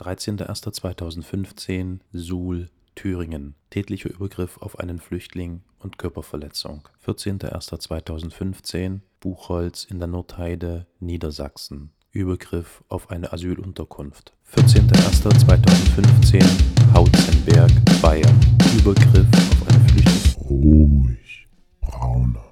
13.01.2015 Suhl, Thüringen. Tätlicher Übergriff auf einen Flüchtling und Körperverletzung. 14.01.2015 Buchholz in der Nordheide, Niedersachsen. Übergriff auf eine Asylunterkunft. 14.01.2015 Hautzenberg, Bayern. Übergriff auf eine Flüchtling. Ruhig, Brauner.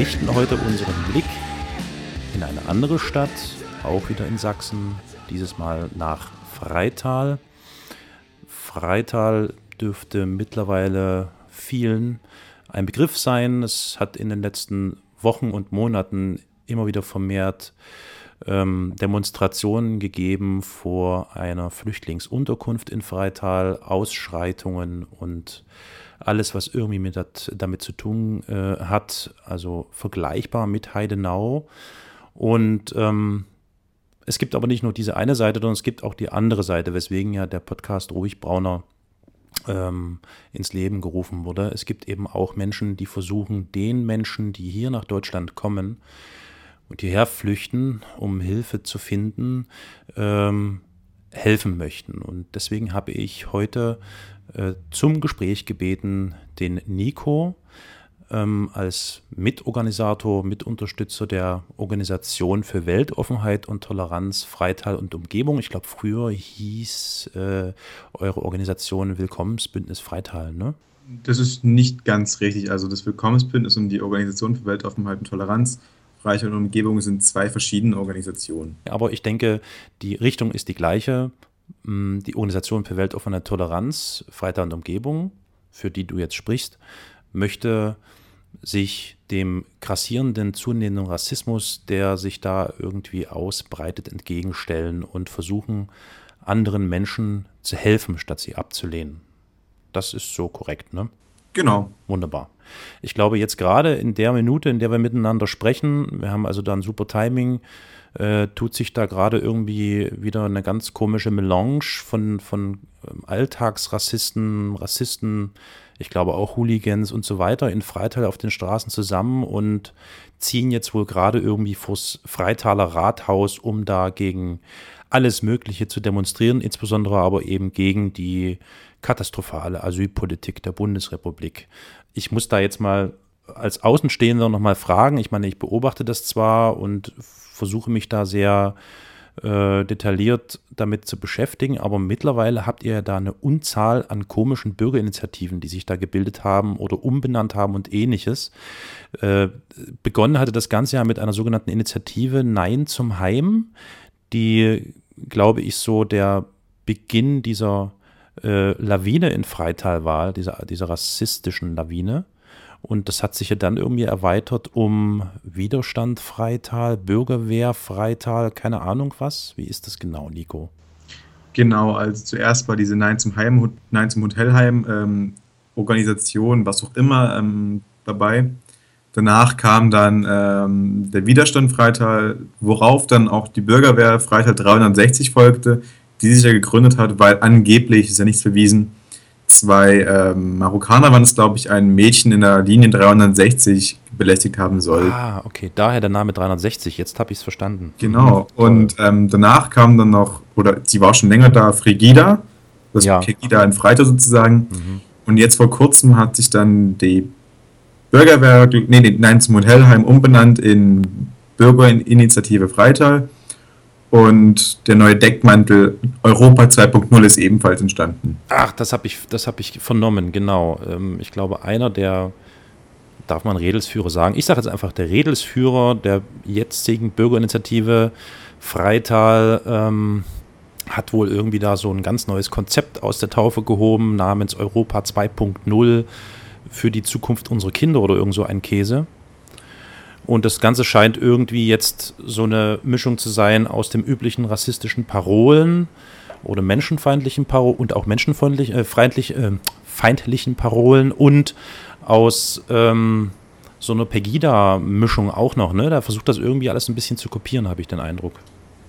Richten heute unseren Blick in eine andere Stadt, auch wieder in Sachsen, dieses Mal nach Freital. Freital dürfte mittlerweile vielen ein Begriff sein. Es hat in den letzten Wochen und Monaten immer wieder vermehrt ähm, Demonstrationen gegeben vor einer Flüchtlingsunterkunft in Freital, Ausschreitungen und alles, was irgendwie mit dat, damit zu tun äh, hat, also vergleichbar mit Heidenau. Und ähm, es gibt aber nicht nur diese eine Seite, sondern es gibt auch die andere Seite, weswegen ja der Podcast Ruhig Brauner ähm, ins Leben gerufen wurde. Es gibt eben auch Menschen, die versuchen, den Menschen, die hier nach Deutschland kommen und hierher flüchten, um Hilfe zu finden, ähm, helfen möchten. Und deswegen habe ich heute äh, zum Gespräch gebeten den Nico ähm, als Mitorganisator, Mitunterstützer der Organisation für Weltoffenheit und Toleranz Freital und Umgebung. Ich glaube, früher hieß äh, eure Organisation Willkommensbündnis Freital, ne? Das ist nicht ganz richtig. Also das Willkommensbündnis und die Organisation für Weltoffenheit und Toleranz Freiheit und Umgebung sind zwei verschiedene Organisationen. Aber ich denke, die Richtung ist die gleiche. Mm, die Organisation für weltoffene Toleranz, Freiheit und Umgebung, für die du jetzt sprichst, möchte sich dem grassierenden, zunehmenden Rassismus, der sich da irgendwie ausbreitet, entgegenstellen und versuchen, anderen Menschen zu helfen, statt sie abzulehnen. Das ist so korrekt, ne? Genau. Wunderbar. Ich glaube, jetzt gerade in der Minute, in der wir miteinander sprechen, wir haben also da ein super Timing, äh, tut sich da gerade irgendwie wieder eine ganz komische Melange von, von ähm, Alltagsrassisten, Rassisten, ich glaube auch Hooligans und so weiter in Freital auf den Straßen zusammen und ziehen jetzt wohl gerade irgendwie vors Freitaler Rathaus, um da gegen alles Mögliche zu demonstrieren, insbesondere aber eben gegen die katastrophale Asylpolitik der Bundesrepublik. Ich muss da jetzt mal als Außenstehender nochmal fragen. Ich meine, ich beobachte das zwar und versuche mich da sehr äh, detailliert damit zu beschäftigen, aber mittlerweile habt ihr ja da eine Unzahl an komischen Bürgerinitiativen, die sich da gebildet haben oder umbenannt haben und ähnliches. Äh, begonnen hatte das Ganze ja mit einer sogenannten Initiative Nein zum Heim, die, glaube ich, so der Beginn dieser äh, Lawine in Freital war, dieser, dieser rassistischen Lawine. Und das hat sich ja dann irgendwie erweitert um Widerstand Freital, Bürgerwehr Freital, keine Ahnung was. Wie ist das genau, Nico? Genau, also zuerst war diese Nein zum, Heim, Nein zum Hotelheim ähm, Organisation, was auch immer, ähm, dabei. Danach kam dann ähm, der Widerstand Freital, worauf dann auch die Bürgerwehr Freital 360 folgte, die sich ja gegründet hat, weil angeblich, ist ja nichts verwiesen, zwei ähm, Marokkaner waren es, glaube ich, ein Mädchen in der Linie 360 belästigt haben soll. Ah, okay, daher der Name 360, jetzt habe ich es verstanden. Genau, mhm. und ähm, danach kam dann noch, oder sie war schon länger da, Frigida, das ja. Pegida in Freitag sozusagen. Mhm. Und jetzt vor kurzem hat sich dann die Bürgerwerk, nee, nee, nein, zum Hotelheim umbenannt in Bürgerinitiative Freital. Und der neue Deckmantel Europa 2.0 ist ebenfalls entstanden. Ach, das habe ich, hab ich vernommen, genau. Ähm, ich glaube, einer der, darf man Redelsführer sagen? Ich sage jetzt einfach, der Redelsführer der jetzigen Bürgerinitiative Freital ähm, hat wohl irgendwie da so ein ganz neues Konzept aus der Taufe gehoben, namens Europa 2.0 für die Zukunft unserer Kinder oder irgend so ein Käse. Und das Ganze scheint irgendwie jetzt so eine Mischung zu sein aus dem üblichen rassistischen Parolen oder menschenfeindlichen Parolen und auch menschenfeindlich, äh, äh, feindlichen Parolen und aus ähm, so einer Pegida-Mischung auch noch. Ne? Da versucht das irgendwie alles ein bisschen zu kopieren, habe ich den Eindruck.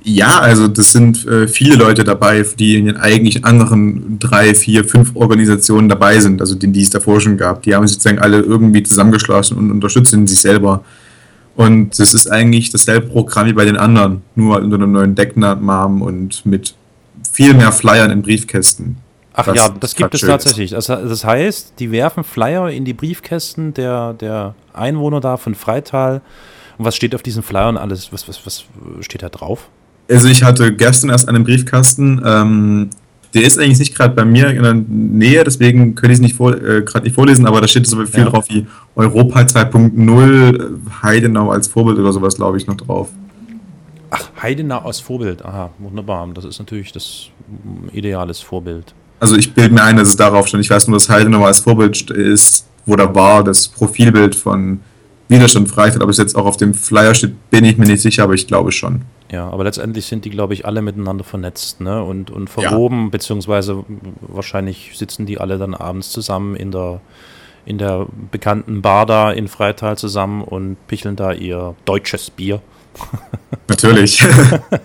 Ja, also das sind äh, viele Leute dabei, die in den eigentlich anderen drei, vier, fünf Organisationen dabei sind, also die, die es davor schon gab. Die haben sich sozusagen alle irgendwie zusammengeschlossen und unterstützen sich selber. Und das ist eigentlich dasselbe Programm wie bei den anderen, nur unter einem neuen Decknamen und mit viel mehr Flyern in Briefkästen. Ach ja, das gibt es tatsächlich. Das, das, heißt, die werfen Flyer in die Briefkästen der, der Einwohner da von Freital. Und was steht auf diesen Flyern alles? Was, was, was steht da drauf? Also ich hatte gestern erst einen Briefkasten. Ähm, der ist eigentlich nicht gerade bei mir in der Nähe, deswegen könnte ich es nicht äh, gerade nicht vorlesen, aber da steht so viel ja. drauf wie Europa 2.0, Heidenau als Vorbild oder sowas, glaube ich, noch drauf. Ach, Heidenau als Vorbild, aha, wunderbar. Das ist natürlich das ideales Vorbild. Also ich bilde mir ein, dass es darauf stand. Ich weiß nur, dass Heidenau als Vorbild ist, wo da war das Profilbild von Widerstand Freiheit. Ob es jetzt auch auf dem Flyer steht, bin ich mir nicht sicher, aber ich glaube schon. Ja, aber letztendlich sind die, glaube ich, alle miteinander vernetzt ne? und, und verwoben, ja. beziehungsweise wahrscheinlich sitzen die alle dann abends zusammen in der, in der bekannten Bar da in Freital zusammen und picheln da ihr deutsches Bier. Natürlich.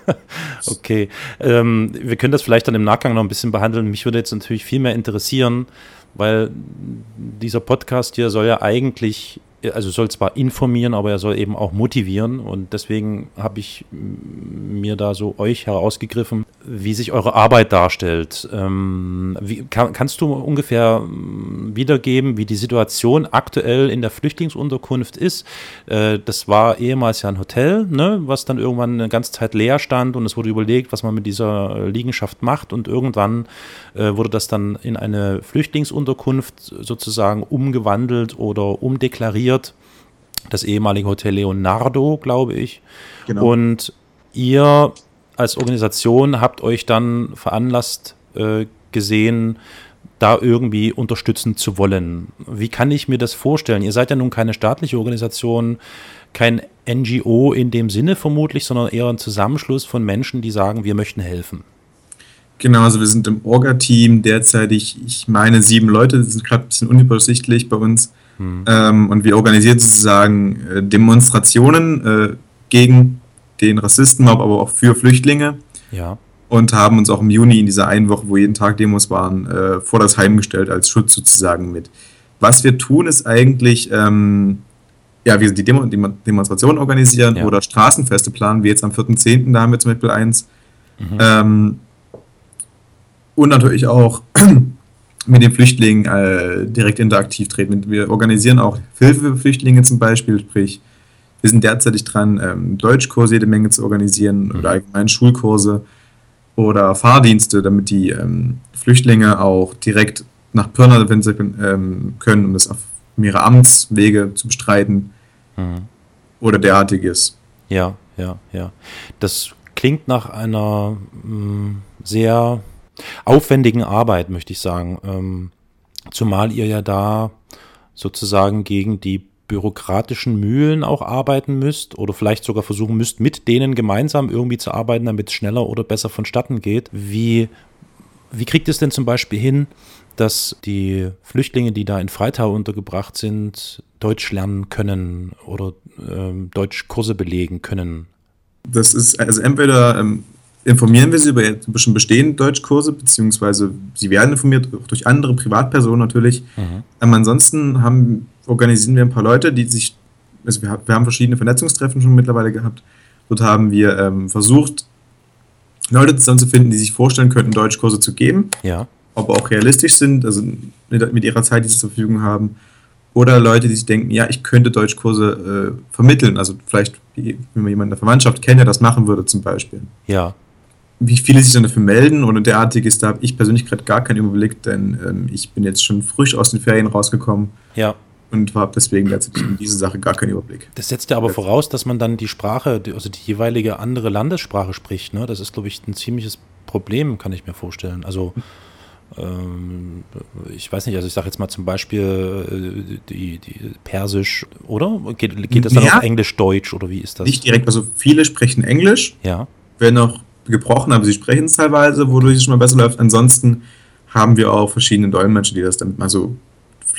okay. Ähm, wir können das vielleicht dann im Nachgang noch ein bisschen behandeln. Mich würde jetzt natürlich viel mehr interessieren, weil dieser Podcast hier soll ja eigentlich also soll zwar informieren, aber er soll eben auch motivieren. Und deswegen habe ich mir da so euch herausgegriffen, wie sich eure Arbeit darstellt. Ähm, wie, kann, kannst du ungefähr wiedergeben, wie die Situation aktuell in der Flüchtlingsunterkunft ist? Äh, das war ehemals ja ein Hotel, ne, was dann irgendwann eine ganze Zeit leer stand und es wurde überlegt, was man mit dieser Liegenschaft macht. Und irgendwann äh, wurde das dann in eine Flüchtlingsunterkunft sozusagen umgewandelt oder umdeklariert. Das ehemalige Hotel Leonardo, glaube ich. Genau. Und ihr als Organisation habt euch dann veranlasst äh, gesehen, da irgendwie unterstützen zu wollen. Wie kann ich mir das vorstellen? Ihr seid ja nun keine staatliche Organisation, kein NGO in dem Sinne vermutlich, sondern eher ein Zusammenschluss von Menschen, die sagen, wir möchten helfen. Genau, also wir sind im Orga-Team derzeit, ich, ich meine sieben Leute, das sind gerade ein bisschen unübersichtlich bei uns. Hm. Ähm, und wir organisieren sozusagen äh, Demonstrationen äh, gegen den Rassistenmob, aber auch für Flüchtlinge. Ja. Und haben uns auch im Juni in dieser einen Woche, wo jeden Tag Demos waren, äh, vor das Heim gestellt als Schutz sozusagen mit. Was wir tun, ist eigentlich, ähm, ja, wir die, Demo Demonstrationen organisieren ja. oder Straßenfeste planen, wie jetzt am 4.10., da haben wir zum Beispiel eins. Mhm. Ähm, und natürlich auch mit den Flüchtlingen äh, direkt interaktiv treten. Wir organisieren auch Hilfe für Flüchtlinge zum Beispiel, sprich, wir sind derzeitig dran, ähm, Deutschkurse jede Menge zu organisieren mhm. oder allgemein Schulkurse oder Fahrdienste, damit die ähm, Flüchtlinge auch direkt nach Pirna, wenn sie ähm, können, um das auf mehrere Amtswege zu bestreiten mhm. oder derartiges. Ja, ja, ja. Das klingt nach einer mh, mm, sehr aufwendigen Arbeit, möchte ich sagen. Ähm, zumal ihr ja da sozusagen gegen die bürokratischen Mühlen auch arbeiten müsst oder vielleicht sogar versuchen müsst, mit denen gemeinsam irgendwie zu arbeiten, damit es schneller oder besser vonstatten geht. Wie, wie kriegt es denn zum Beispiel hin, dass die Flüchtlinge, die da in Freitau untergebracht sind, Deutsch lernen können oder ähm, Deutschkurse belegen können? Das ist also entweder ähm, informieren wir sie über schon bestehende Deutschkurse, beziehungsweise sie werden informiert durch andere Privatpersonen natürlich. Mhm. Ähm, ansonsten haben, organisieren wir ein paar Leute, die sich, also wir, wir haben verschiedene Vernetzungstreffen schon mittlerweile gehabt. Dort haben wir ähm, versucht, Leute zusammenzufinden, die sich vorstellen könnten, Deutschkurse zu geben. Ja. Aber auch realistisch sind, also mit, mit ihrer Zeit, die sie zur Verfügung haben. Oder Leute, die sich denken, ja, ich könnte Deutschkurse äh, vermitteln, also vielleicht wenn man jemanden in der Verwandtschaft kennt, der das machen würde zum Beispiel. Ja. Wie viele sich dann dafür melden oder derartiges, da habe ich persönlich gerade gar keinen Überblick, denn ähm, ich bin jetzt schon frisch aus den Ferien rausgekommen Ja. und habe deswegen derzeit in diese Sache gar keinen Überblick. Das setzt ja aber voraus, dass man dann die Sprache, also die jeweilige andere Landessprache spricht. Ne? Das ist, glaube ich, ein ziemliches Problem, kann ich mir vorstellen. Also ähm, ich weiß nicht, also ich sage jetzt mal zum Beispiel äh, die, die Persisch, oder? Geht, geht das dann Ja. auf Englisch, Deutsch oder wie ist das? Nicht direkt, also viele sprechen Englisch, Ja, werden auch gebrochen, aber sie sprechen es teilweise, wodurch es schon mal besser läuft. Ansonsten haben wir auch verschiedene Dolmetscher, die das dann, also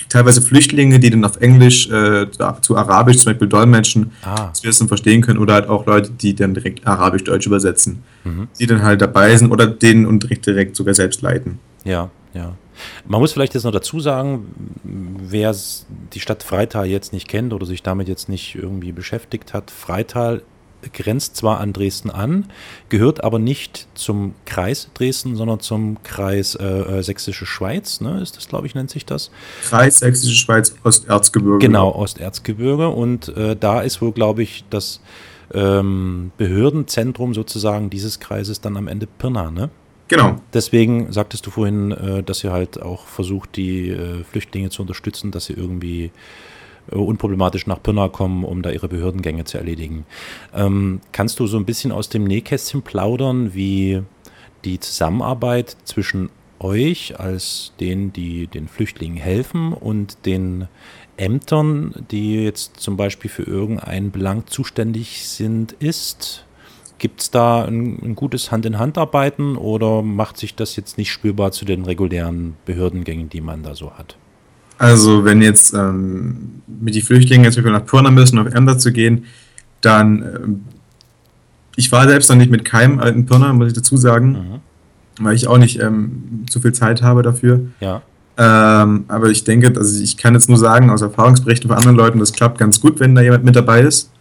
teilweise Flüchtlinge, die dann auf Englisch äh, zu Arabisch zum Beispiel dolmetschen, ah, dass wir es dann verstehen können, oder halt auch Leute, die dann direkt Arabisch-Deutsch übersetzen, Mhm. die dann halt dabei sind oder den Unterricht direkt sogar selbst leiten. ja, ja. Man muss vielleicht jetzt noch dazu sagen, wer die Stadt Freital jetzt nicht kennt oder sich damit jetzt nicht irgendwie beschäftigt hat, Freital grenzt zwar an Dresden an, gehört aber nicht zum Kreis Dresden, sondern zum Kreis äh, äh, Sächsische Schweiz, ne, ist das, glaube ich, nennt sich das. Kreis Sächsische Schweiz, Osterzgebirge. Genau, Osterzgebirge. Und äh, da ist wohl, glaube ich, das ähm, Behördenzentrum sozusagen dieses Kreises dann am Ende Pirna, ne? Genau. Deswegen sagtest du vorhin, äh, dass ihr halt auch versucht, die äh, Flüchtlinge zu unterstützen, dass sie irgendwie unproblematisch nach Pirna kommen, um da ihre Behördengänge zu erledigen. Ähm, kannst du so ein bisschen aus dem Nähkästchen plaudern, wie die Zusammenarbeit zwischen euch als denen, die den Flüchtlingen helfen und den Ämtern, die jetzt zum Beispiel für irgendeinen Belang zuständig sind, ist? Gibt es da ein, ein gutes Hand-in-Hand-Arbeiten oder macht sich das jetzt nicht spürbar zu den regulären Behördengängen, die man da so hat? Also wenn jetzt ähm, mit die Flüchtlinge jetzt nach Pirna müssen, auf Ämter zu gehen, dann ähm, ich war selbst noch nicht mit keinem alten Pirna, muss ich dazu sagen, weil ich auch nicht ähm, zu viel Zeit habe dafür. Ja, Ähm, aber ich denke, also ich kann jetzt nur sagen, aus Erfahrungsberichten von anderen Leuten, das klappt ganz gut, wenn da jemand mit dabei ist.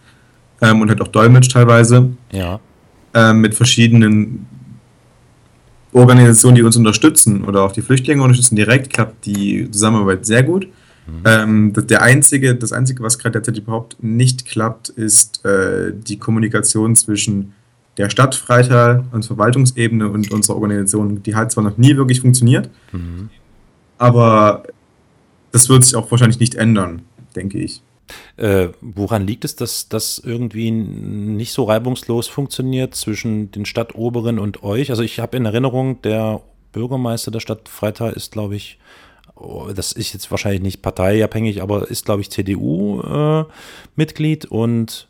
Ähm, und halt auch Dolmetsch teilweise. ja, Ähm, mit verschiedenen Organisationen, die uns unterstützen oder auch die Flüchtlinge unterstützen direkt, klappt die Zusammenarbeit sehr gut. Ähm, das, der einzige, das Einzige, was gerade derzeit überhaupt nicht klappt, ist äh, die Kommunikation zwischen der Stadt Freital und Verwaltungsebene und unserer Organisation. Die hat zwar noch nie wirklich funktioniert, mhm. aber das wird sich auch wahrscheinlich nicht ändern, denke ich. Äh, woran liegt es, dass das irgendwie nicht so reibungslos funktioniert zwischen den Stadtoberen und euch? Also ich habe in Erinnerung, der Bürgermeister der Stadt Freital ist, glaube ich, oh, das ist jetzt wahrscheinlich nicht parteiabhängig, aber ist, glaube ich, CDU-Mitglied und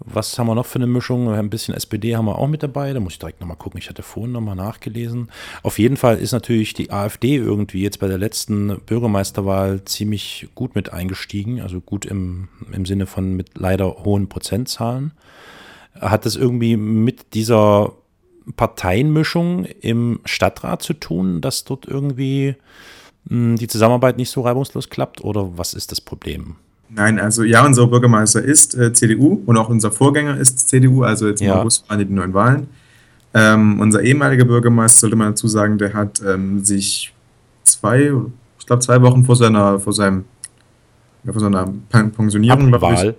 was haben wir noch für eine Mischung? Ein bisschen SPD haben wir auch mit dabei. Da muss ich direkt nochmal gucken. Ich hatte vorhin nochmal nachgelesen. Auf jeden Fall ist natürlich die AfD irgendwie jetzt bei der letzten Bürgermeisterwahl ziemlich gut mit eingestiegen. Also gut im, im Sinne von mit leider hohen Prozentzahlen. Hat das irgendwie mit dieser Parteienmischung im Stadtrat zu tun, dass dort irgendwie mh, die Zusammenarbeit nicht so reibungslos klappt? Oder was ist das Problem? Nein, also ja, unser Bürgermeister ist äh, CDU und auch unser Vorgänger ist CDU, also jetzt im Ja. August waren die neuen Wahlen. Ähm, unser ehemaliger Bürgermeister, sollte man dazu sagen, der hat ähm, sich zwei, ich glaube zwei Wochen vor seiner, vor seinem, ja, vor seiner Pen- Pensionierung, glaub ich, Abwahl.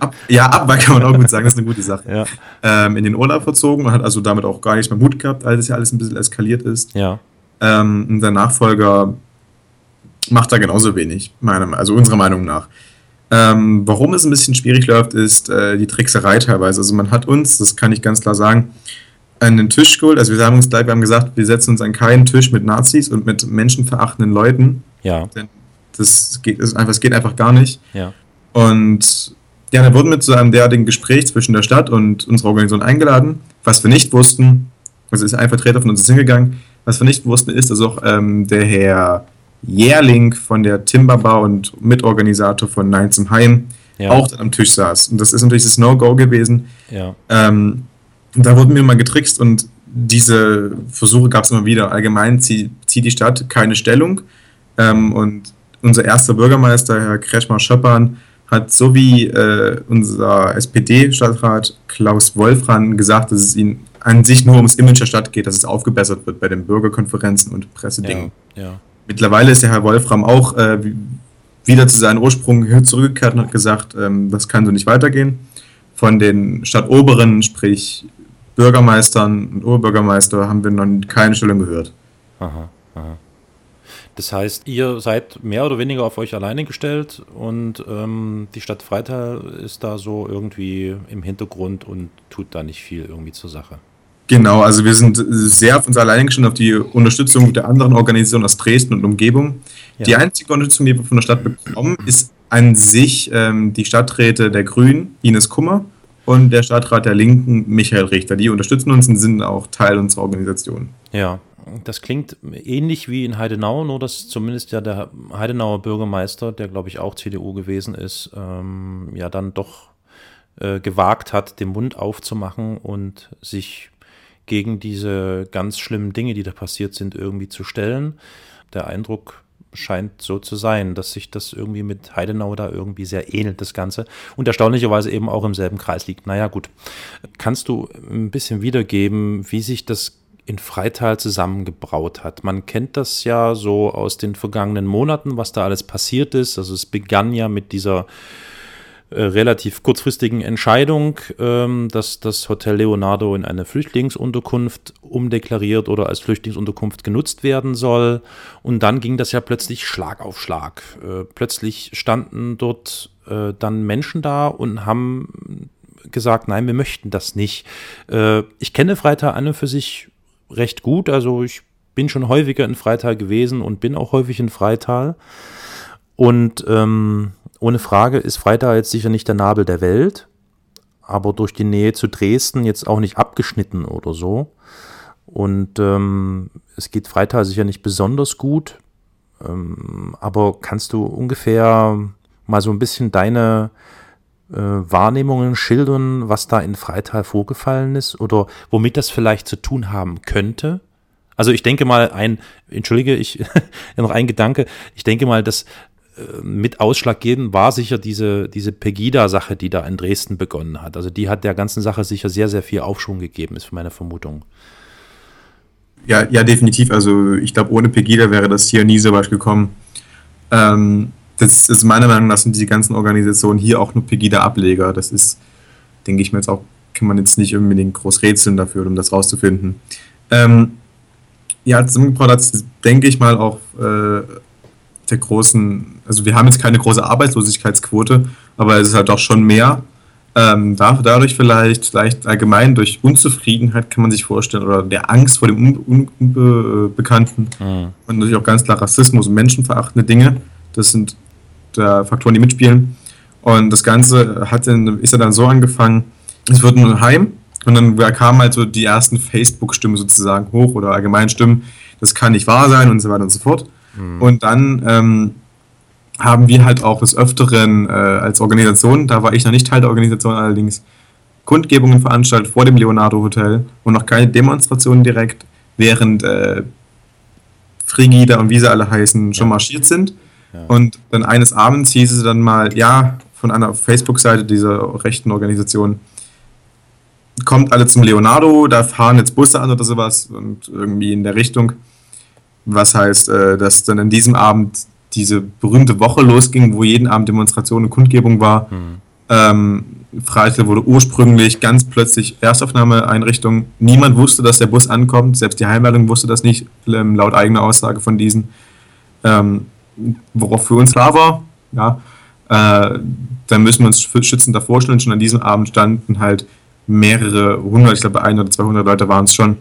ab, ja, Abwahl kann man auch gut sagen, das ist eine gute Sache, Ja, ähm, in den Urlaub verzogen und hat also damit auch gar nichts mehr Mut gehabt, als es ja alles ein bisschen eskaliert ist. ja, Ähm, und sein Nachfolger macht da genauso wenig, meiner, also unserer Meinung nach. Ähm, warum es ein bisschen schwierig läuft, ist äh, die Trickserei teilweise. Also man hat uns, das kann ich ganz klar sagen, an den Tisch geholt. Also wir haben uns gleich, wir haben gesagt, wir setzen uns an keinen Tisch mit Nazis und mit menschenverachtenden Leuten. ja, Das geht, das einfach, das geht einfach gar nicht. ja. Und ja, dann wurden wir zu einem derartigen Gespräch zwischen der Stadt und unserer Organisation eingeladen. Was wir nicht wussten, also ist ein Vertreter von uns hingegangen, was wir nicht wussten, ist, dass auch ähm, der Herr Jährling von der Timberbau und Mitorganisator von Nein zum Heim Ja. auch dann am Tisch saß. Und das ist natürlich das No-Go gewesen. Ja, Ähm, da wurden wir mal getrickst und diese Versuche gab es immer wieder. Allgemein zieht, zieht die Stadt keine Stellung. Ähm, und unser erster Bürgermeister, Herr Kretschmar-Schöppern, hat so wie äh, unser SPD-Stadtrat Klaus Wolfran gesagt, dass es ihnen an sich nur ums Image der Stadt geht, dass es aufgebessert wird bei den Bürgerkonferenzen und Pressedingen. ja, ja. Mittlerweile ist der Herr Wolfram auch äh, wie- wieder zu seinen Ursprüngen zurückgekehrt und hat gesagt, ähm, das kann so nicht weitergehen. von den Stadtoberen, sprich Bürgermeistern und Oberbürgermeister, haben wir noch keine Stellung gehört. Aha, aha. Das heißt, ihr seid mehr oder weniger auf euch alleine gestellt und ähm, die Stadt Freital ist da so irgendwie im Hintergrund und tut da nicht viel irgendwie zur Sache. Genau, also wir sind sehr auf uns alleine gestellt, auf die Unterstützung der anderen Organisationen aus Dresden und Umgebung. Ja. Die einzige Unterstützung, die wir von der Stadt bekommen, ist an sich ähm, die Stadträte der Grünen, Ines Kummer, und der Stadtrat der Linken, Michael Richter. Die unterstützen uns und sind auch Teil unserer Organisation. Ja, das klingt ähnlich wie in Heidenau, nur dass zumindest ja der Heidenauer Bürgermeister, der glaube ich auch CDU gewesen ist, ähm, ja dann doch äh, gewagt hat, den Mund aufzumachen und sich gegen diese ganz schlimmen Dinge, die da passiert sind, irgendwie zu stellen. Der Eindruck scheint so zu sein, dass sich das irgendwie mit Heidenau da irgendwie sehr ähnelt, das Ganze. Und erstaunlicherweise eben auch im selben Kreis liegt. Naja, gut. Kannst du ein bisschen wiedergeben, wie sich das in Freital zusammengebraut hat. Man kennt das ja so aus den vergangenen Monaten, was da alles passiert ist. Also es begann ja mit dieser äh, relativ kurzfristigen Entscheidung, ähm, dass das Hotel Leonardo in eine Flüchtlingsunterkunft umdeklariert oder als Flüchtlingsunterkunft genutzt werden soll. Und dann ging das ja plötzlich Schlag auf Schlag. Äh, plötzlich standen dort äh, dann Menschen da und haben gesagt, nein, wir möchten das nicht. Äh, ich kenne Freital an und für sich recht gut. Also ich bin schon häufiger in Freital gewesen und bin auch häufig in Freital. Und ähm, ohne Frage ist Freital jetzt sicher nicht der Nabel der Welt, aber durch die Nähe zu Dresden jetzt auch nicht abgeschnitten oder so. Und ähm, es geht Freital sicher nicht besonders gut. Ähm, aber kannst du ungefähr mal so ein bisschen deine äh, Wahrnehmungen schildern, was da in Freital vorgefallen ist oder womit das vielleicht zu tun haben könnte? Also ich denke mal, ein, entschuldige, ich noch ein Gedanke, ich denke mal, dass mit ausschlaggebend war sicher diese, diese Pegida-Sache, die da in Dresden begonnen hat. Also die hat der ganzen Sache sicher sehr, sehr viel Aufschwung gegeben, ist meine Vermutung. Ja, ja, definitiv. Also ich glaube, ohne Pegida wäre das hier nie so weit gekommen. Ähm, das ist meiner Meinung nach sind die ganzen Organisationen hier auch nur Pegida-Ableger. Das ist, denke ich mir jetzt auch, kann man jetzt nicht unbedingt groß rätseln dafür, um das rauszufinden. Ähm, ja, zusammengebracht hat denke ich mal, auch äh, der großen, also wir haben jetzt keine große Arbeitslosigkeitsquote, aber es ist halt doch schon mehr. Ähm, dadurch vielleicht, vielleicht allgemein durch Unzufriedenheit kann man sich vorstellen oder der Angst vor dem Unbekannten Un Un mhm. und natürlich auch ganz klar Rassismus und menschenverachtende Dinge. Das sind äh, Faktoren, die mitspielen. Und das Ganze hat dann, ist ja dann so angefangen, es wird ein Heim und dann kamen halt so die ersten Facebook-Stimmen sozusagen hoch oder allgemein Stimmen, das kann nicht wahr sein und so weiter und so fort. Mhm. Und dann ähm, haben wir halt auch des Öfteren äh, als Organisation, da war ich noch nicht Teil der Organisation allerdings, Kundgebungen veranstaltet vor dem Leonardo Hotel und noch keine Demonstrationen direkt, während äh, Frigida und wie sie alle heißen schon marschiert sind. Ja. Und dann eines Abends hieß es dann mal, ja, von einer Facebook-Seite dieser rechten Organisation, kommt alle zum Leonardo, da fahren jetzt Busse an oder sowas und irgendwie in der Richtung. Was heißt, äh, dass dann an diesem Abend diese berühmte Woche losging, wo jeden Abend Demonstration und Kundgebung war. Mhm. Ähm, Freital wurde ursprünglich ganz plötzlich Erstaufnahmeeinrichtung. Niemand wusste, dass der Bus ankommt. Selbst die Heimleitung wusste das nicht, ähm, laut eigener Aussage von diesen. Ähm, worauf für uns klar war, ja, äh, dann müssen wir uns schützend davor stellen. Schon an diesem Abend standen halt mehrere hundert, ich glaube ein oder 200 Leute waren es schon,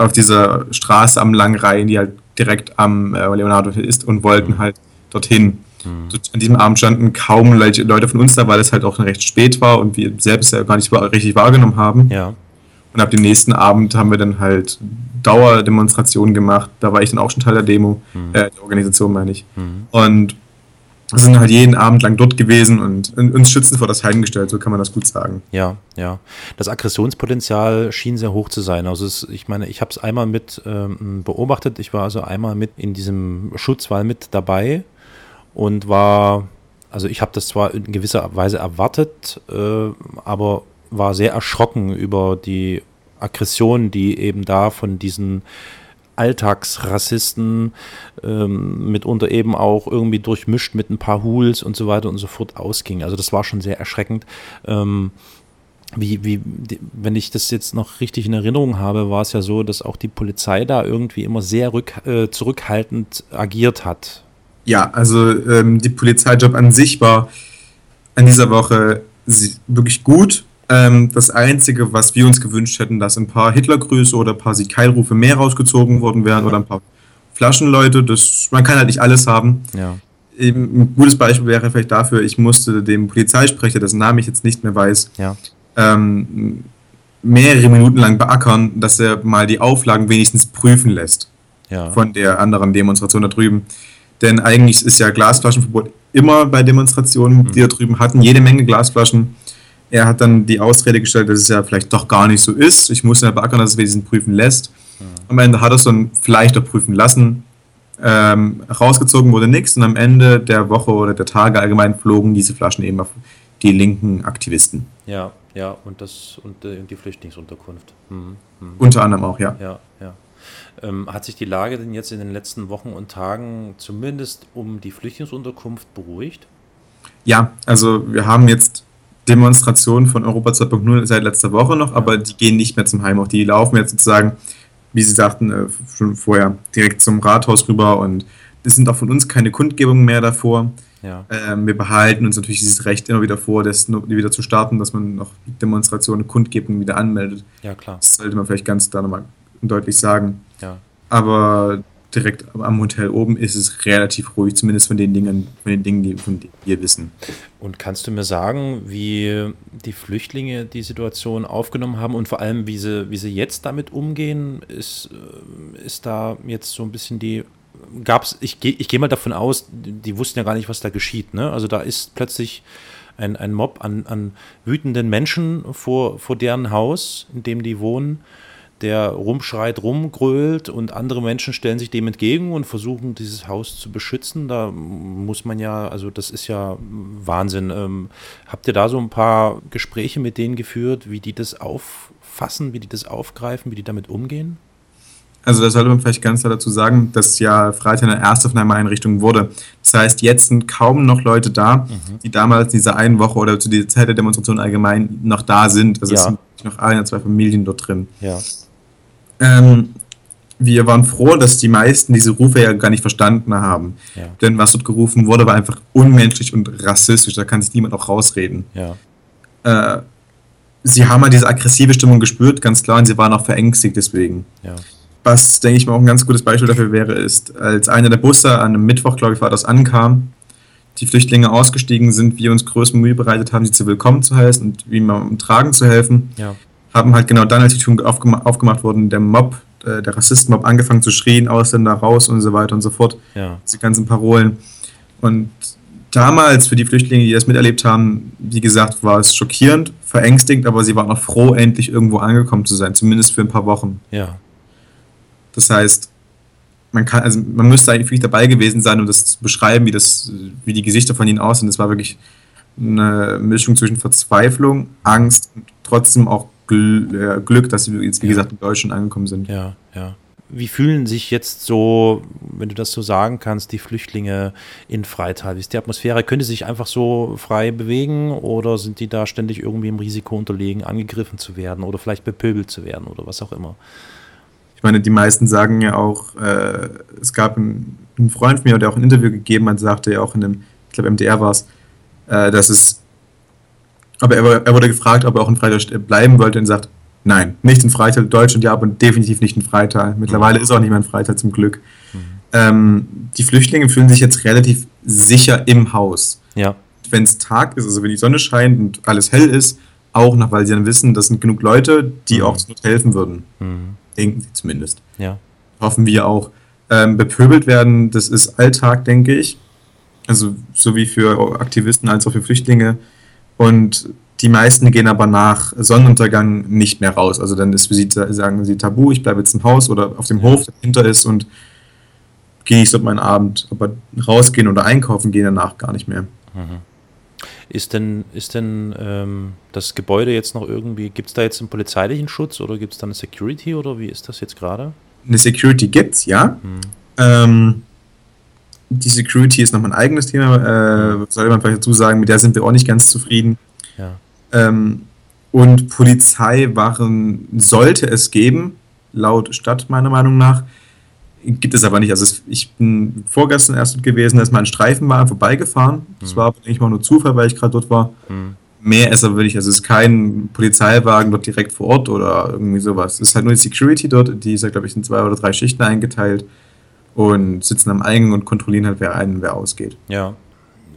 auf dieser Straße am langen die halt direkt am äh, Leonardo ist und wollten mhm. halt dorthin. Mhm. An diesem Abend standen kaum Leute von uns da, weil es halt auch recht spät war und wir selbst ja gar nicht richtig wahrgenommen haben. Ja. Und ab dem nächsten Abend haben wir dann halt Dauerdemonstrationen gemacht. Da war ich dann auch schon Teil der Demo, mhm. äh, der Organisation meine ich. Mhm. Und sind halt jeden Abend lang dort gewesen und uns schützend vor das Heim gestellt, so kann man das gut sagen. Ja, ja. Das Aggressionspotenzial schien sehr hoch zu sein. Also es, ich meine, ich habe es einmal mit ähm, beobachtet. Ich war also einmal mit in diesem Schutzwall mit dabei und war, also ich habe das zwar in gewisser Weise erwartet, äh, aber war sehr erschrocken über die Aggression, die eben da von diesen Alltagsrassisten, ähm, mitunter eben auch irgendwie durchmischt mit ein paar Hools und so weiter und so fort ausging. Also das war schon sehr erschreckend. Ähm, wie, wie, wenn ich das jetzt noch richtig in Erinnerung habe, war es ja so, dass auch die Polizei da irgendwie immer sehr rück, äh, zurückhaltend agiert hat. Ja, also ähm, die Polizeijob an sich war in dieser Woche wirklich gut. Ähm, das Einzige, was wir uns gewünscht hätten, dass ein paar Hitlergrüße oder ein paar Siegheilrufe mehr rausgezogen worden wären oder ein paar Flaschenleute. Das, man kann halt nicht alles haben. Ja. Eben ein gutes Beispiel wäre vielleicht dafür, ich musste dem Polizeisprecher, dessen Namen ich jetzt nicht mehr weiß, ja ähm, mehrere Minuten lang beackern, dass er mal die Auflagen wenigstens prüfen lässt. Ja. Von der anderen Demonstration da drüben. Denn eigentlich ist ja Glasflaschenverbot immer bei Demonstrationen, mhm. die da drüben hatten, jede Menge Glasflaschen. Er hat dann die Ausrede gestellt, dass es ja vielleicht doch gar nicht so ist. Ich muss ja beackern, dass es wenigstens prüfen lässt. Mhm. Am Ende hat er es dann vielleicht auch prüfen lassen. Ähm, rausgezogen wurde nichts und am Ende der Woche oder der Tage allgemein flogen diese Flaschen eben auf die linken Aktivisten. Ja, ja, und das und äh, die Flüchtlingsunterkunft. Mhm. Mhm. Unter anderem auch, ja. Ja, ja. Ähm, hat sich die Lage denn jetzt in den letzten Wochen und Tagen zumindest um die Flüchtlingsunterkunft beruhigt? Ja, also wir haben jetzt Demonstrationen von Europa 2.0 seit letzter Woche noch, aber die gehen nicht mehr zum Heim. Auch die laufen jetzt sozusagen, wie Sie sagten, äh, schon vorher direkt zum Rathaus rüber und es sind auch von uns keine Kundgebungen mehr davor. Ja. Ähm, wir behalten uns natürlich dieses Recht immer wieder vor, das wieder zu starten, dass man noch Demonstrationen, Kundgebungen wieder anmeldet. Ja, klar. Das sollte man vielleicht ganz da nochmal deutlich sagen. Ja. Aber direkt am Hotel oben ist es relativ ruhig, zumindest von den Dingen, von den Dingen, die, von wir wissen. Und kannst du mir sagen, wie die Flüchtlinge die Situation aufgenommen haben und vor allem, wie sie, wie sie jetzt damit umgehen? Ist, äh, ist da jetzt so ein bisschen die gab es, ich gehe ich geh mal davon aus, die wussten ja gar nicht, was da geschieht. Ne? Also da ist plötzlich ein, ein Mob an, an wütenden Menschen vor, vor deren Haus, in dem die wohnen, der rumschreit, rumgrölt und andere Menschen stellen sich dem entgegen und versuchen, dieses Haus zu beschützen. Da muss man ja, also das ist ja Wahnsinn. Ähm, habt ihr da so ein paar Gespräche mit denen geführt, wie die das auffassen, wie die das aufgreifen, wie die damit umgehen? Also da sollte man vielleicht ganz klar dazu sagen, dass ja Freitag eine Einrichtung wurde. Das heißt, jetzt sind kaum noch Leute da, mhm. die damals diese einen Woche oder zu dieser Zeit der Demonstration allgemein noch da sind. Also ja. es sind noch eine, zwei Familien dort drin. Ja. Ähm, wir waren froh, dass die meisten diese Rufe ja gar nicht verstanden haben. Ja. Denn was dort gerufen wurde, war einfach unmenschlich und rassistisch. Da kann sich niemand auch rausreden. Ja. Äh, sie haben halt diese aggressive Stimmung gespürt, ganz klar, und sie waren auch verängstigt deswegen. Ja. Was, denke ich mal, auch ein ganz gutes Beispiel dafür wäre, ist, als einer der Busse an einem Mittwoch, glaube ich, war das, ankam, die Flüchtlinge ausgestiegen sind, wir uns größte Mühe bereitet haben, sie zu willkommen zu heißen und wie man um Tragen zu helfen, ja. Haben halt genau dann, als die Tür aufgemacht, aufgemacht wurden, der Mob, äh, der Rassistenmob angefangen zu schrien, Ausländer raus und so weiter und so fort. Ja. Die ganzen Parolen. Und damals für die Flüchtlinge, die das miterlebt haben, wie gesagt, war es schockierend, verängstigend, aber sie waren auch froh, endlich irgendwo angekommen zu sein, zumindest für ein paar Wochen. Ja. Das heißt, man kann, also man müsste eigentlich wirklich dabei gewesen sein, um das zu beschreiben, wie das, wie die Gesichter von ihnen aussehen. Das war wirklich eine Mischung zwischen Verzweiflung, Angst und trotzdem auch äh, Glück, dass sie jetzt, wie gesagt, in Deutschland angekommen sind. Ja, ja. Wie fühlen sich jetzt so, wenn du das so sagen kannst, die Flüchtlinge in Freital? Wie ist die Atmosphäre? Können die sich einfach so frei bewegen oder sind die da ständig irgendwie im Risiko unterlegen, angegriffen zu werden oder vielleicht bepöbelt zu werden oder was auch immer? ich meine, die meisten sagen ja auch, äh, es gab einen, einen, Freund von mir, der auch ein Interview gegeben hat, sagte ja auch in dem, ich glaube MDR war es, äh, dass es, aber er, er, wurde gefragt, ob er auch in Freital bleiben wollte und sagt, nein, nicht in Freital, Deutschland ja, aber definitiv nicht in Freital. Mittlerweile mhm. ist auch nicht mehr in Freital zum Glück. Mhm. Ähm, die Flüchtlinge fühlen sich jetzt relativ sicher im Haus. Ja. Wenn es Tag ist, also wenn die Sonne scheint und alles hell ist, auch noch, weil sie dann wissen, das sind genug Leute, die mhm. auch helfen würden. Mhm. Denken sie zumindest. Ja. Hoffen wir auch. Ähm, bepöbelt werden, das ist Alltag, denke ich. Also sowie für Aktivisten als auch für Flüchtlinge. Und die meisten gehen aber nach Sonnenuntergang nicht mehr raus. Also dann ist für sie, sagen sie Tabu, ich bleibe jetzt im Haus oder auf dem Hof, der dahinter ist und genieße dort meinen Abend. Aber rausgehen oder einkaufen gehen danach gar nicht mehr. Mhm. Ist denn, ist denn ähm, das Gebäude jetzt noch irgendwie, gibt es da jetzt einen polizeilichen Schutz oder gibt es da eine Security oder wie ist das jetzt gerade? Eine Security gibt's, ja. Ähm, die Security ist nochmal ein eigenes Thema, äh, soll man vielleicht dazu sagen, mit der sind wir auch nicht ganz zufrieden. Ja. Ähm, und Polizeiwachen sollte es geben, laut Stadt meiner Meinung nach. Gibt es aber nicht. Also es, ich bin vorgestern erst dort gewesen, da ist mal ein Streifenwagen vorbeigefahren. Das war aber eigentlich mal nur Zufall, weil ich gerade dort war. Hm. Mehr ist aber wirklich, also es ist kein Polizeiwagen dort direkt vor Ort oder irgendwie sowas. Es ist halt nur die Security dort, die ist ja, glaube ich, in zwei oder drei Schichten eingeteilt und sitzen am Eingang und kontrollieren halt, wer ein und wer ausgeht. Ja.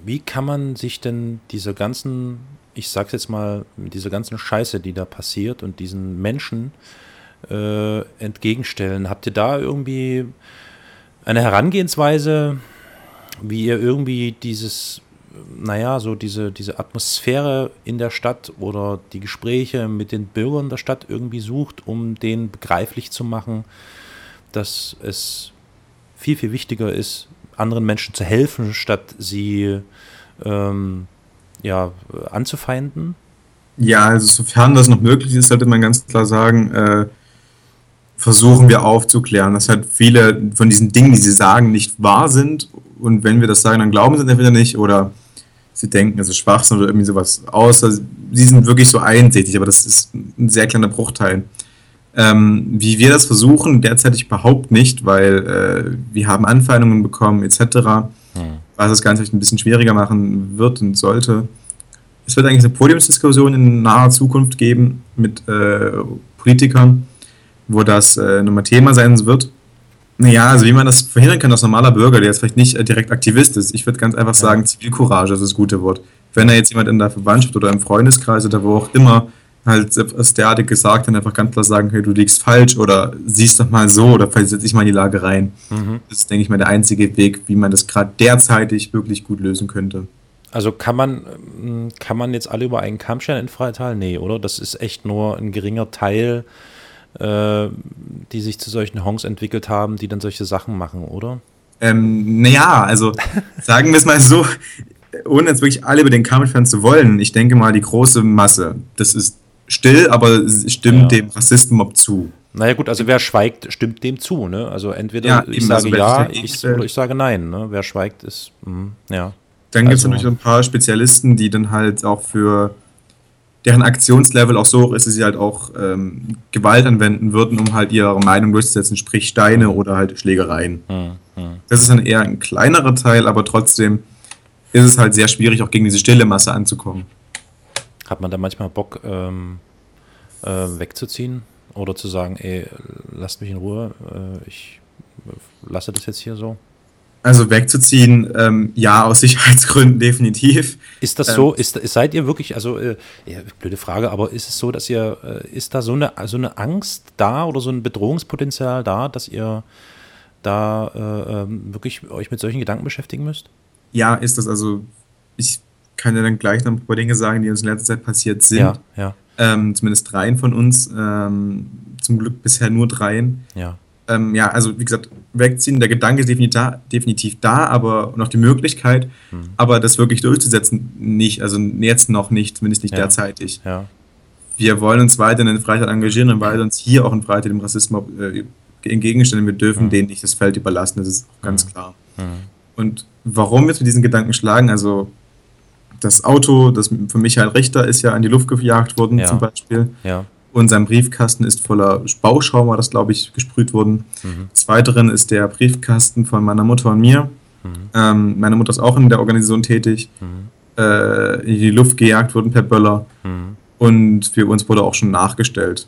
Wie kann man sich denn diese ganzen, ich sag's jetzt mal, diese ganzen Scheiße, die da passiert und diesen Menschen äh, entgegenstellen? Habt ihr da irgendwie eine Herangehensweise, wie ihr irgendwie dieses, naja, so diese, diese Atmosphäre in der Stadt oder die Gespräche mit den Bürgern der Stadt irgendwie sucht, um denen begreiflich zu machen, dass es viel, viel wichtiger ist, anderen Menschen zu helfen, statt sie ähm, ja, anzufeinden? Ja, also sofern das noch möglich ist, sollte man ganz klar sagen, äh, versuchen wir aufzuklären, dass halt viele von diesen Dingen, die sie sagen, nicht wahr sind. Und wenn wir das sagen, dann glauben sie entweder nicht oder sie denken, es ist Schwachsinn oder irgendwie sowas. Also, sie sind wirklich so einsichtig, aber das ist ein sehr kleiner Bruchteil. Ähm, wie wir das versuchen, derzeit überhaupt nicht, weil äh, wir haben Anfeindungen bekommen etc., was das Ganze ein bisschen schwieriger machen wird und sollte. Es wird eigentlich eine Podiumsdiskussion in naher Zukunft geben mit äh, Politikern, wo das äh, nochmal Thema sein wird. Naja, also wie man das verhindern kann, dass normaler Bürger, der jetzt vielleicht nicht äh, direkt Aktivist ist, ich würde ganz einfach sagen, Zivilcourage ist das gute Wort. Wenn da jetzt jemand in der Verwandtschaft oder im Freundeskreis oder wo auch immer halt aus derartig gesagt dann einfach ganz klar sagen, hey, du liegst falsch oder siehst doch mal so oder vielleicht setze ich mal in die Lage rein. Das ist, denke ich mal, der einzige Weg, wie man das gerade derzeitig wirklich gut lösen könnte. Also kann man, ähm, kann man jetzt alle über einen Kamm scheren in Freital? Nee, oder? Das ist echt nur ein geringer Teil, äh, die sich zu solchen Honks entwickelt haben, die dann solche Sachen machen, oder? Ähm, naja, also sagen wir es mal so, ohne jetzt wirklich alle über den Kamm scheren zu wollen, ich denke mal, die große Masse, das ist still, aber stimmt Ja. dem Rassistenmob zu. Naja gut, also wer schweigt, stimmt dem zu, ne? Also entweder Ja, ich eben, sage also ja ich, oder ich sage nein, ne? Wer schweigt, ist, mh, ja. Dann gibt es Also- natürlich ein paar Spezialisten, die dann halt auch für deren Aktionslevel auch so hoch ist, dass sie halt auch ähm, Gewalt anwenden würden, um halt ihre Meinung durchzusetzen, sprich Steine oder halt Schlägereien. Das ist dann eher ein kleinerer Teil, aber trotzdem ist es halt sehr schwierig, auch gegen diese stille Masse anzukommen. Hat man da manchmal Bock, ähm, äh, wegzuziehen? Oder zu sagen, ey, lasst mich in Ruhe, äh, ich lasse das jetzt hier so? Also wegzuziehen, ähm, ja, aus Sicherheitsgründen definitiv. Ist das Ähm, so, ist, seid ihr wirklich, also, äh, ja, blöde Frage, aber ist es so, dass ihr, äh, ist da so eine, so eine Angst da oder so ein Bedrohungspotenzial da, dass ihr da äh, ähm, wirklich euch mit solchen Gedanken beschäftigen müsst? Ja, ist das also, ich kann ja dann gleich noch ein paar Dinge sagen, die uns in letzter Zeit passiert sind. Ja, ja, Ähm, zumindest dreien von uns, ähm, zum Glück bisher nur dreien. ja. Ähm, ja, also wie gesagt, wegziehen, der Gedanke ist definitiv da, definitiv da aber auch die Möglichkeit, Hm. aber das wirklich durchzusetzen nicht, also jetzt noch nicht, zumindest nicht Ja. derzeitig. Ja, Wir wollen uns weiter in den Freitag engagieren und weiter uns hier auch in Freitag dem Rassismus äh, entgegenstellen. Wir dürfen Hm. denen nicht das Feld überlassen, das ist ganz klar. Und warum wir mit diesen Gedanken schlagen, also das Auto, das von Michael Richter ist ja an die Luft gejagt worden Ja. zum Beispiel. ja, Und sein Briefkasten ist voller Bauschaum, war das, glaube ich, gesprüht worden. Mhm. Des Weiteren ist der Briefkasten von meiner Mutter und mir. Mhm. Ähm, meine Mutter ist auch in der Organisation tätig. Äh, in die Luft gejagt worden per Böller. Mhm. Und für uns wurde auch schon nachgestellt.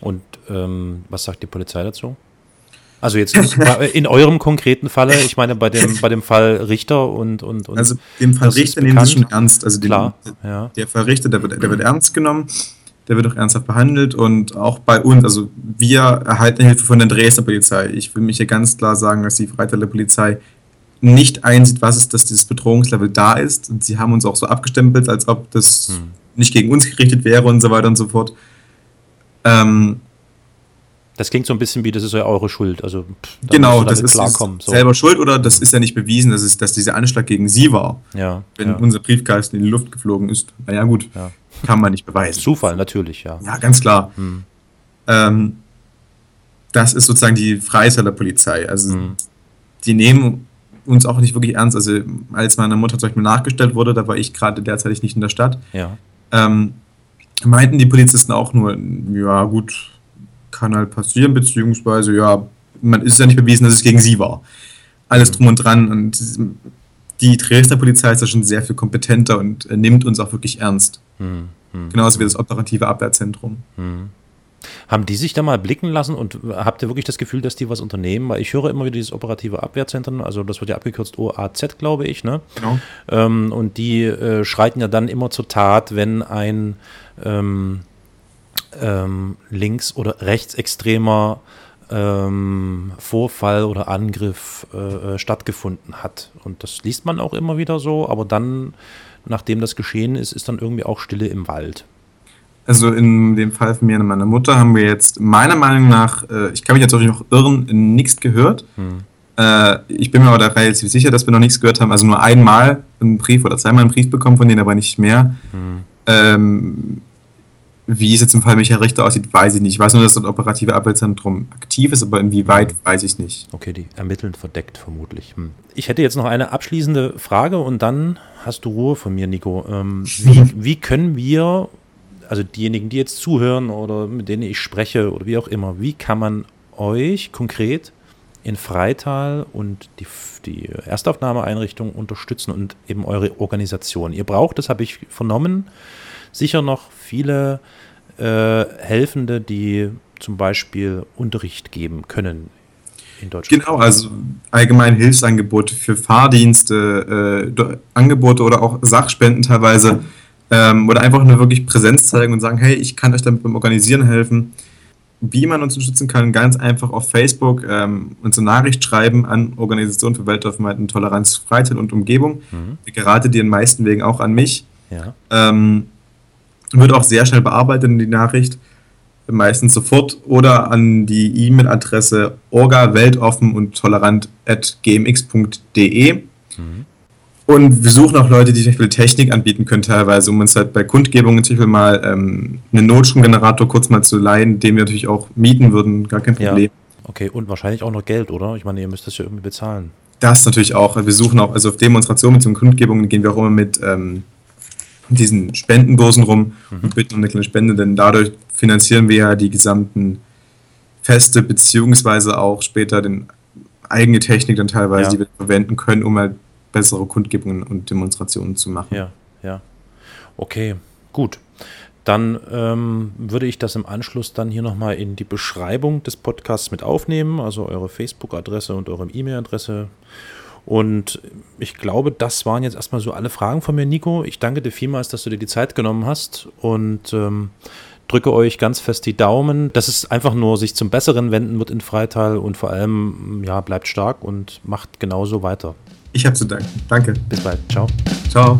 Und ähm, was sagt die Polizei dazu? Also jetzt in eurem konkreten Falle, ich meine bei dem, bei dem Fall Richter und, und, und Also den Fall Richter nehmen sie schon ernst. Also den, Klar, ja. der Fall Richter, der wird, der wird ernst genommen. Der wird auch ernsthaft behandelt und auch bei uns, also wir erhalten Hilfe von der Dresdner Polizei. Ich will mich hier ganz klar sagen, dass die Freitaler Polizei nicht einsieht, was ist, dass dieses Bedrohungslevel da ist. Und sie haben uns auch so abgestempelt, als ob das Hm. nicht gegen uns gerichtet wäre und so weiter und so fort. Ähm, Das klingt so ein bisschen wie, das ist ja eure Schuld. Also pff, da genau, das ist, klarkommen. ist So. selber schuld oder das ist ja nicht bewiesen, dass, es, dass dieser Anschlag gegen sie war. Ja, Wenn ja. unser Briefkasten in die Luft geflogen ist. Naja, gut, Ja. kann man nicht beweisen. Zufall natürlich, ja. Ja, ganz klar. Hm. Ähm, das ist sozusagen die Freitaler Polizei. Also mhm. die nehmen uns auch nicht wirklich ernst. Also als meine Mutter zum Beispiel nachgestellt wurde, da war ich gerade derzeit nicht in der Stadt, ja. ähm, meinten die Polizisten auch nur, ja gut, kann halt passieren, beziehungsweise ja, man ist ja nicht bewiesen, dass es gegen sie war. Alles mhm. drum und dran und die Dresdner Polizei ist ja schon sehr viel kompetenter und äh, nimmt uns auch wirklich ernst. Mhm. Mhm. Genauso wie das operative Abwehrzentrum. Mhm. Haben die sich da mal blicken lassen und habt ihr wirklich das Gefühl, dass die was unternehmen? Weil ich höre immer wieder dieses operative Abwehrzentrum, also das wird ja abgekürzt OAZ, glaube ich, ne? Genau. Ähm, und die äh, schreiten ja dann immer zur Tat, wenn ein ähm, ähm, links- oder rechtsextremer ähm, Vorfall oder Angriff äh, äh, stattgefunden hat. Und das liest man auch immer wieder so, aber dann, nachdem das geschehen ist, ist dann irgendwie auch Stille im Wald. Also in dem Fall von mir und meiner Mutter haben wir jetzt meiner Meinung nach, äh, ich kann mich jetzt natürlich noch irren, nichts gehört. Hm. Äh, ich bin mir aber da relativ sicher, dass wir noch nichts gehört haben. Also nur einmal einen Brief oder zweimal einen Brief bekommen von denen, aber nicht mehr. Hm. Ähm, wie es jetzt im Fall Michael Richter aussieht, weiß ich nicht. Ich weiß nur, dass das operative Abwehrzentrum aktiv ist, aber inwieweit, weiß ich nicht. Okay, die ermitteln verdeckt vermutlich. Hm. Ich hätte jetzt noch eine abschließende Frage und dann hast du Ruhe von mir, Nico. Ähm, wie, wie können wir also diejenigen, die jetzt zuhören oder mit denen ich spreche oder wie auch immer, wie kann man euch konkret in Freital und die, die Erstaufnahmeeinrichtung unterstützen und eben eure Organisation? Ihr braucht, das habe ich vernommen, sicher noch viele äh, Helfende, die zum Beispiel Unterricht geben können in Deutschland. Genau, also allgemein Hilfsangebote für Fahrdienste, äh, Angebote oder auch Sachspenden teilweise ähm, oder einfach nur wirklich Präsenz zeigen und sagen, hey, ich kann euch damit beim Organisieren helfen. Wie man uns unterstützen kann, ganz einfach auf Facebook ähm, uns eine Nachricht schreiben an Organisation für Weltoffenheit und Toleranz, Freizeit und Umgebung. Mhm. Ich gerate die in meisten Wegen auch an mich. Ja. Ähm, wird auch sehr schnell bearbeitet in die Nachricht, meistens sofort oder an die E-Mail-Adresse orga-weltoffen und tolerant at gmx.de. Mhm. Und wir suchen auch Leute, die zum Beispiel Technik anbieten können, teilweise, um uns halt bei Kundgebungen zum Beispiel mal ähm, einen Notstromgenerator kurz mal zu leihen, den wir natürlich auch mieten würden, gar kein Problem. Ja. Okay, und wahrscheinlich auch noch Geld, oder? Ich meine, ihr müsst das ja irgendwie bezahlen. Das natürlich auch. Wir suchen auch, also auf Demonstrationen so Kundgebungen gehen wir auch immer mit ähm, diesen Spendendosen rum mhm. und bitten um eine kleine Spende, denn dadurch finanzieren wir ja die gesamten Feste, beziehungsweise auch später den eigene Technik dann teilweise, ja. die wir verwenden können, um halt bessere Kundgebungen und Demonstrationen zu machen. Ja, ja. Okay, gut. Dann ähm, würde ich das im Anschluss dann hier nochmal in die Beschreibung des Podcasts mit aufnehmen, also eure Facebook-Adresse und eure E-Mail-Adresse. Und ich glaube, das waren jetzt erstmal so alle Fragen von mir, Nico. Ich danke dir vielmals, dass du dir die Zeit genommen hast und ähm, drücke euch ganz fest die Daumen, dass es einfach nur sich zum Besseren wenden wird in Freital und vor allem, ja, bleibt stark und macht genauso weiter. Ich habe zu danken. Danke. Bis bald. Ciao. Ciao.